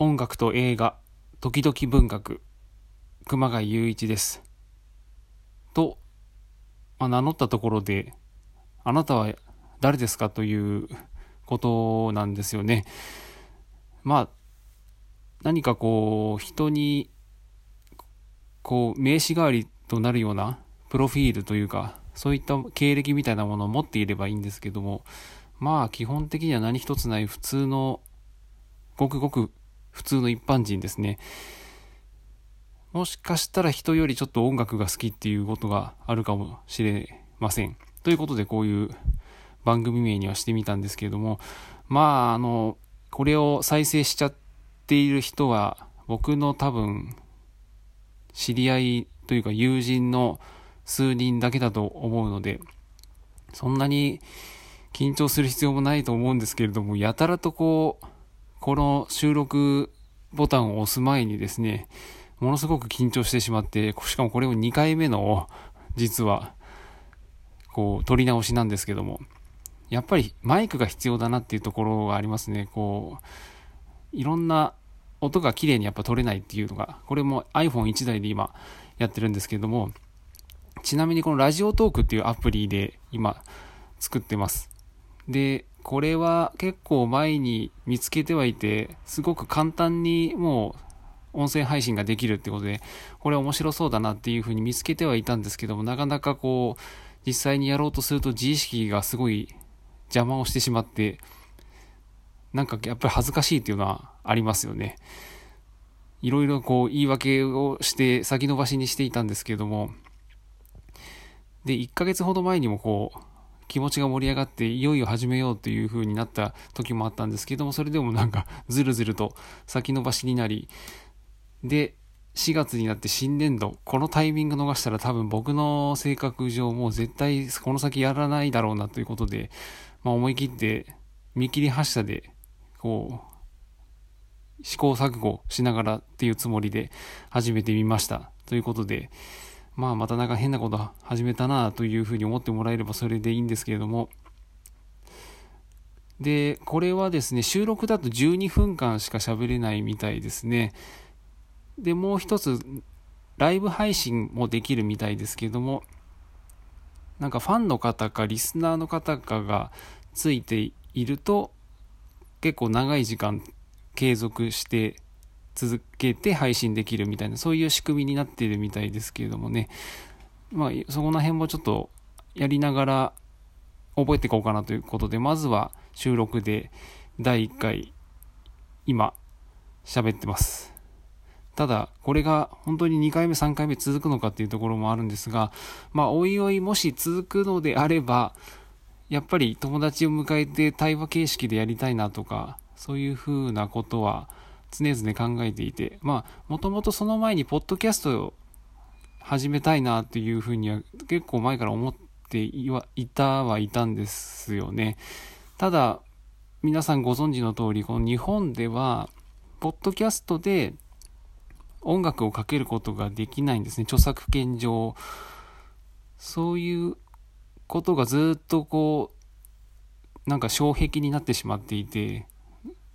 音楽と映画、時々文学、熊谷雄一です。と、まあ、名乗ったところで、あなたは誰ですかということなんですよね。まあ、何かこう、人に、こう、名刺代わりとなるようなプロフィールというか、そういった経歴みたいなものを持っていればいいんですけども、まあ基本的には何一つない普通の、ごくごく普通の一般人ですね。もしかしたら人よりちょっと音楽が好きっていうことがあるかもしれません。ということでこういう番組名にはしてみたんですけれども、まああの、これを再生しちゃっている人は僕の多分知り合いというか友人の数人だけだと思うので、そんなに緊張する必要もないと思うんですけれども、やたらとこう、この収録ボタンを押す前にですね、ものすごく緊張してしまって、しかもこれを2回目の、実は、こう、撮り直しなんですけども、やっぱりマイクが必要だなっていうところがありますね。こう、いろんな音が綺麗にやっぱ撮れないっていうのが、これも iPhone1 台で今やってるんですけども、ちなみにこのラジオトークっていうアプリで今作ってます。で、これは結構前に見つけてはいて、すごく簡単にもう音声配信ができるってことで、これ面白そうだなっていうふうに見つけてはいたんですけども、なかなかこう、実際にやろうとすると自意識がすごい邪魔をしてしまって、なんかやっぱり恥ずかしいっていうのはありますよね。いろいろこう言い訳をして先延ばしにしていたんですけども、で、1ヶ月ほど前にもこう、気持ちが盛り上がっていよいよ始めようっていう風になった時もあったんですけども、それでもなんか ずるずると先延ばしになり、で、4月になって新年度、このタイミング逃したら多分僕の性格上もう絶対この先やらないだろうなということで、まあ思い切って見切り発車で、こう、試行錯誤しながらっていうつもりで始めてみました。ということで、まあまたなんか変なこと始めたなというふうに思ってもらえればそれでいいんですけれども、で、これはですね、収録だと12分間しか喋れないみたいですね。で、もう一つ、ライブ配信もできるみたいですけども、なんかファンの方かリスナーの方かがついていると、結構長い時間継続して続けて配信できるみたいな、そういう仕組みになっているみたいですけれどもね、まあ、そこら辺もちょっとやりながら覚えていこうかなということで、まずは収録で第1回、今、喋ってます。ただ、これが本当に2回目、3回目続くのかっていうところもあるんですが、まあ、おいおいもし続くのであれば、やっぱり友達を迎えて対話形式でやりたいなとか、そういうふうなことは常々考えていて、まあ、もともとその前にポッドキャストを始めたいなっていうふうには結構前から思っていたはいたんですよね。ただ、皆さんご存知の通り、この日本では、ポッドキャストで音楽をかけることができないんですね。著作権上。そういうことがずっとこう、なんか障壁になってしまっていて、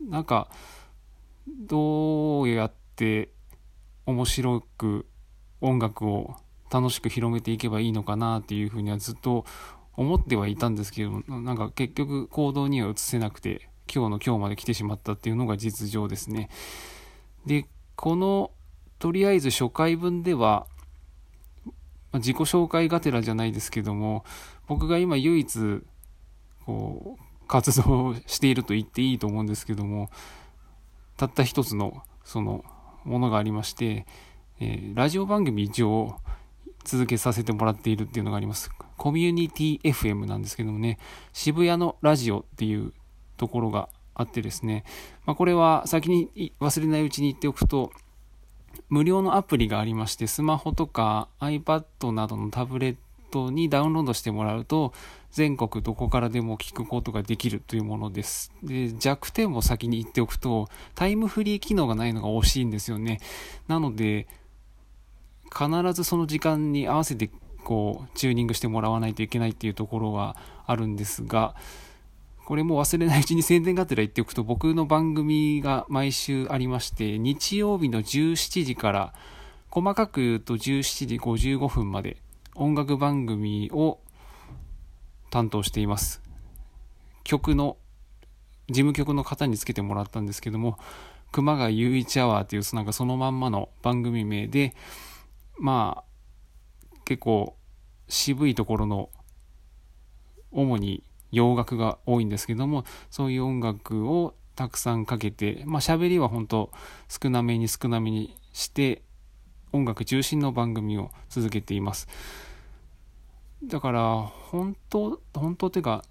なんか、どうやって面白く音楽を楽しく広めていけばいいのかなっていうふうにはずっと思ってはいたんですけどなんか結局行動には移せなくて今日の今日まで来てしまったっていうのが実情ですね。でこのとりあえず初回分では自己紹介がてらじゃないですけども僕が今唯一こう活動していると言っていいと思うんですけどもたった一つのそのものがありまして、えー、ラジオ番組一応続けさせてもらっているっていうのがあります。コミュニティ FM なんですけどもね、渋谷のラジオっていうところがあってですね、まあ、これは先に忘れないうちに言っておくと、無料のアプリがありまして、スマホとか iPad などのタブレットにダウンロードしてもらうと、全国どこからでも聞くことができるというものです。で、弱点も先に言っておくと、タイムフリー機能がないのが惜しいんですよね。なので、必ずその時間に合わせてこうチューニングしてもらわないといけないっていうところはあるんですが、これも忘れないうちに宣伝がてら言っておくと、僕の番組が毎週ありまして、日曜日の17時から、細かく言うと17時55分まで音楽番組を担当しています。曲の、事務局の方につけてもらったんですけども、熊谷雄一アワーという、なんかそのまんまの番組名で、まあ、結構渋いところの、主に洋楽が多いんですけども、そういう音楽をたくさんかけて、まあ喋りは本当少なめに少なめにして、音楽中心の番組を続けています。だから、本当、本当っていうか、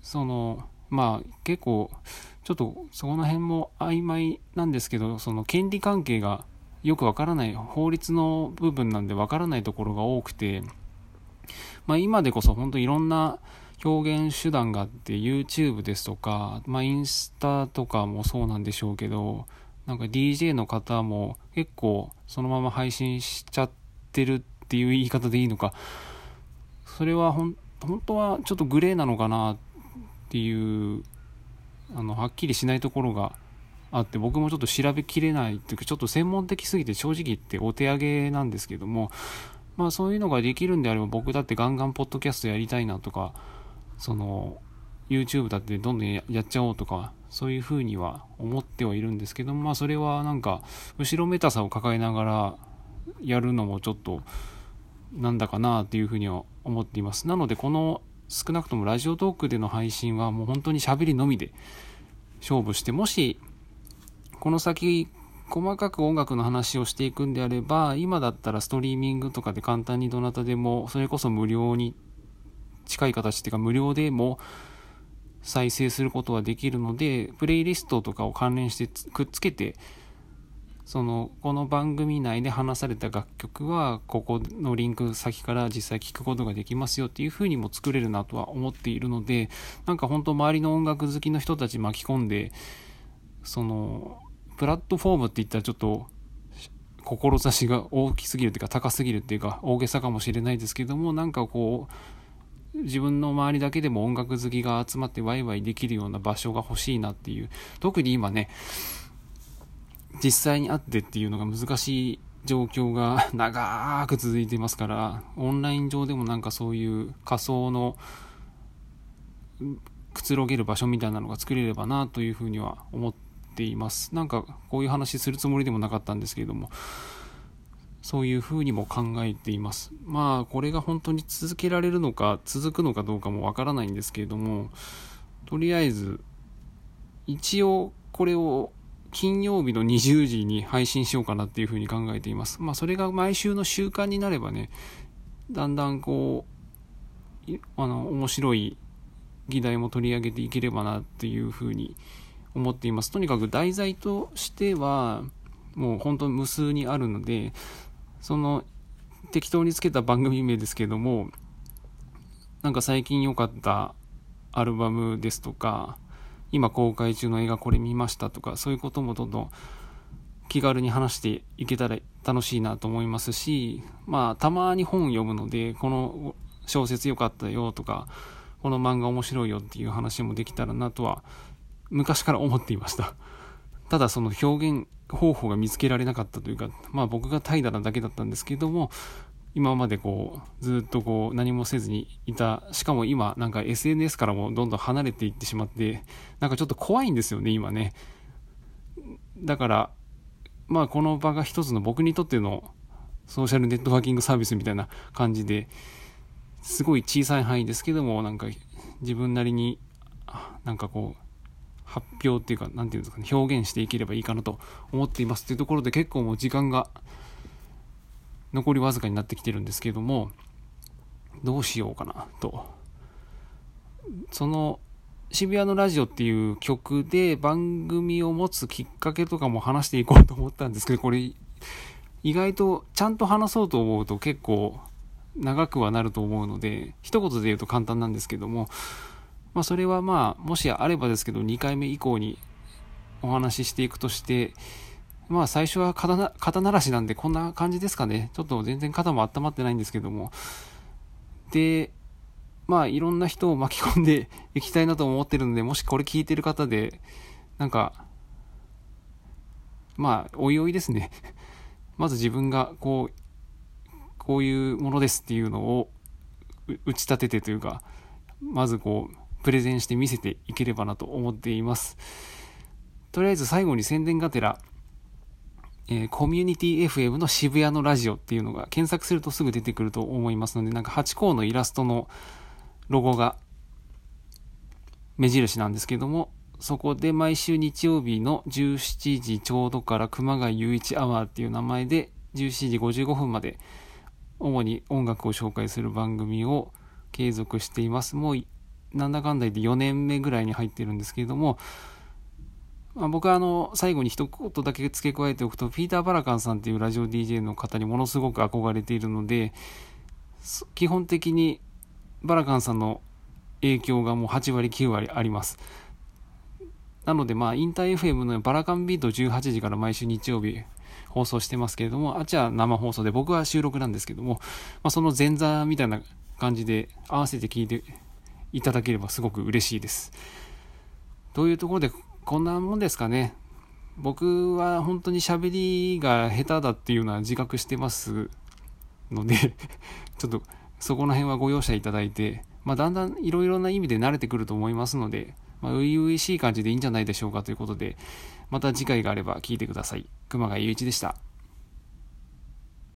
その、まあ結構、ちょっとそこの辺も曖昧なんですけど、その権利関係がよくわからない、法律の部分なんでわからないところが多くて、まあ今でこそ本当いろんな表現手段があって YouTube ですとか、まあインスタとかもそうなんでしょうけど、なんか DJ の方も結構そのまま配信しちゃってるっていう言い方でいいのか、それはほん本当はちょっとグレーなのかなっていうあのはっきりしないところがあって僕もちょっと調べきれないっていうかちょっと専門的すぎて正直言ってお手上げなんですけどもまあそういうのができるんであれば僕だってガンガンポッドキャストやりたいなとかその YouTube だってどんどんやっちゃおうとかそういうふうには思ってはいるんですけどまあそれはなんか後ろめたさを抱えながらやるのもちょっとなんだかなっていうふうには思っています。なのでこの少なくともラジオトークでの配信はもう本当に喋りのみで勝負して、もし、この先、細かく音楽の話をしていくんであれば、今だったらストリーミングとかで簡単にどなたでも、それこそ無料に近い形っていうか無料でも再生することはできるので、プレイリストとかを関連してくっつけて、そのこの番組内で話された楽曲はここのリンク先から実際聴くことができますよっていう風にも作れるなとは思っているのでなんか本当周りの音楽好きの人たち巻き込んでそのプラットフォームって言ったらちょっと志が大きすぎるっていうか高すぎるっていうか大げさかもしれないですけどもなんかこう自分の周りだけでも音楽好きが集まってワイワイできるような場所が欲しいなっていう特に今ね実際に会ってっていうのが難しい状況が長く続いてますから、オンライン上でもなんかそういう仮想のくつろげる場所みたいなのが作れればなというふうには思っています。なんかこういう話するつもりでもなかったんですけれども、そういうふうにも考えています。まあこれが本当に続けられるのか続くのかどうかもわからないんですけれども、とりあえず一応これを金曜日の20時に配信しようかなっていうふうに考えています。まあ、それが毎週の習慣になればね、だんだんこう、あの、面白い議題も取り上げていければなっていうふうに思っています。とにかく題材としては、もう本当無数にあるので、その、適当につけた番組名ですけども、なんか最近良かったアルバムですとか、今公開中の映画これ見ましたとか、そういうこともどんどん気軽に話していけたら楽しいなと思いますし、まあ、たまに本読むので、この小説良かったよとか、この漫画面白いよっていう話もできたらなとは、昔から思っていました。ただその表現方法が見つけられなかったというか、まあ僕が怠惰なだけだったんですけども、今までこう、ずっとこう、何もせずにいた。しかも今、なんか SNS からもどんどん離れていってしまって、なんかちょっと怖いんですよね、今ね。だから、まあこの場が一つの僕にとってのソーシャルネットワーキングサービスみたいな感じで、すごい小さい範囲ですけども、なんか自分なりに、なんかこう、発表っていうか、なんていうんですかね、表現していければいいかなと思っていますっていうところで結構もう時間が残りわずかになってきてるんですけども、どうしようかなと。その渋谷のラジオっていう曲で番組を持つきっかけとかも話していこうと思ったんですけど、これ意外とちゃんと話そうと思うと結構長くはなると思うので、一言で言うと簡単なんですけども、まあそれはまあ、もしあればですけど、2回目以降にお話ししていくとして、まあ最初は肩な肩慣らしなんでこんな感じですかね。ちょっと全然肩も温まってないんですけども。で、まあいろんな人を巻き込んでいきたいなと思ってるので、もしこれ聞いてる方で、なんか、まあ、おいおいですね。まず自分がこう、こういうものですっていうのを打ち立ててというか、まずこう、プレゼンして見せていければなと思っています。とりあえず最後に宣伝がてら、えー、コミュニティ FM の渋谷のラジオっていうのが検索するとすぐ出てくると思いますので、なんか8個のイラストのロゴが目印なんですけども、そこで毎週日曜日の17時ちょうどから熊谷雄一アワーっていう名前で17時55分まで主に音楽を紹介する番組を継続しています。もうなんだかんだ言って4年目ぐらいに入ってるんですけれども、まあ、僕はあの最後に一言だけ付け加えておくとピーター・バラカンさんっていうラジオ DJ の方にものすごく憧れているので基本的にバラカンさんの影響がもう8割9割あります。なのでまあインター FM のバラカンビート18時から毎週日曜日放送してますけれどもあっちは生放送で僕は収録なんですけども、まあ、その前座みたいな感じで合わせて聞いていただければすごく嬉しいですというところでこんなもんですかね。僕は本当に喋りが下手だっていうのは自覚してますので ちょっとそこら辺はご容赦いただいて、まあ、だんだんいろいろな意味で慣れてくると思いますので、まあ、初々しい感じでいいんじゃないでしょうかということで、また次回があれば聞いてください。熊谷雄一でした。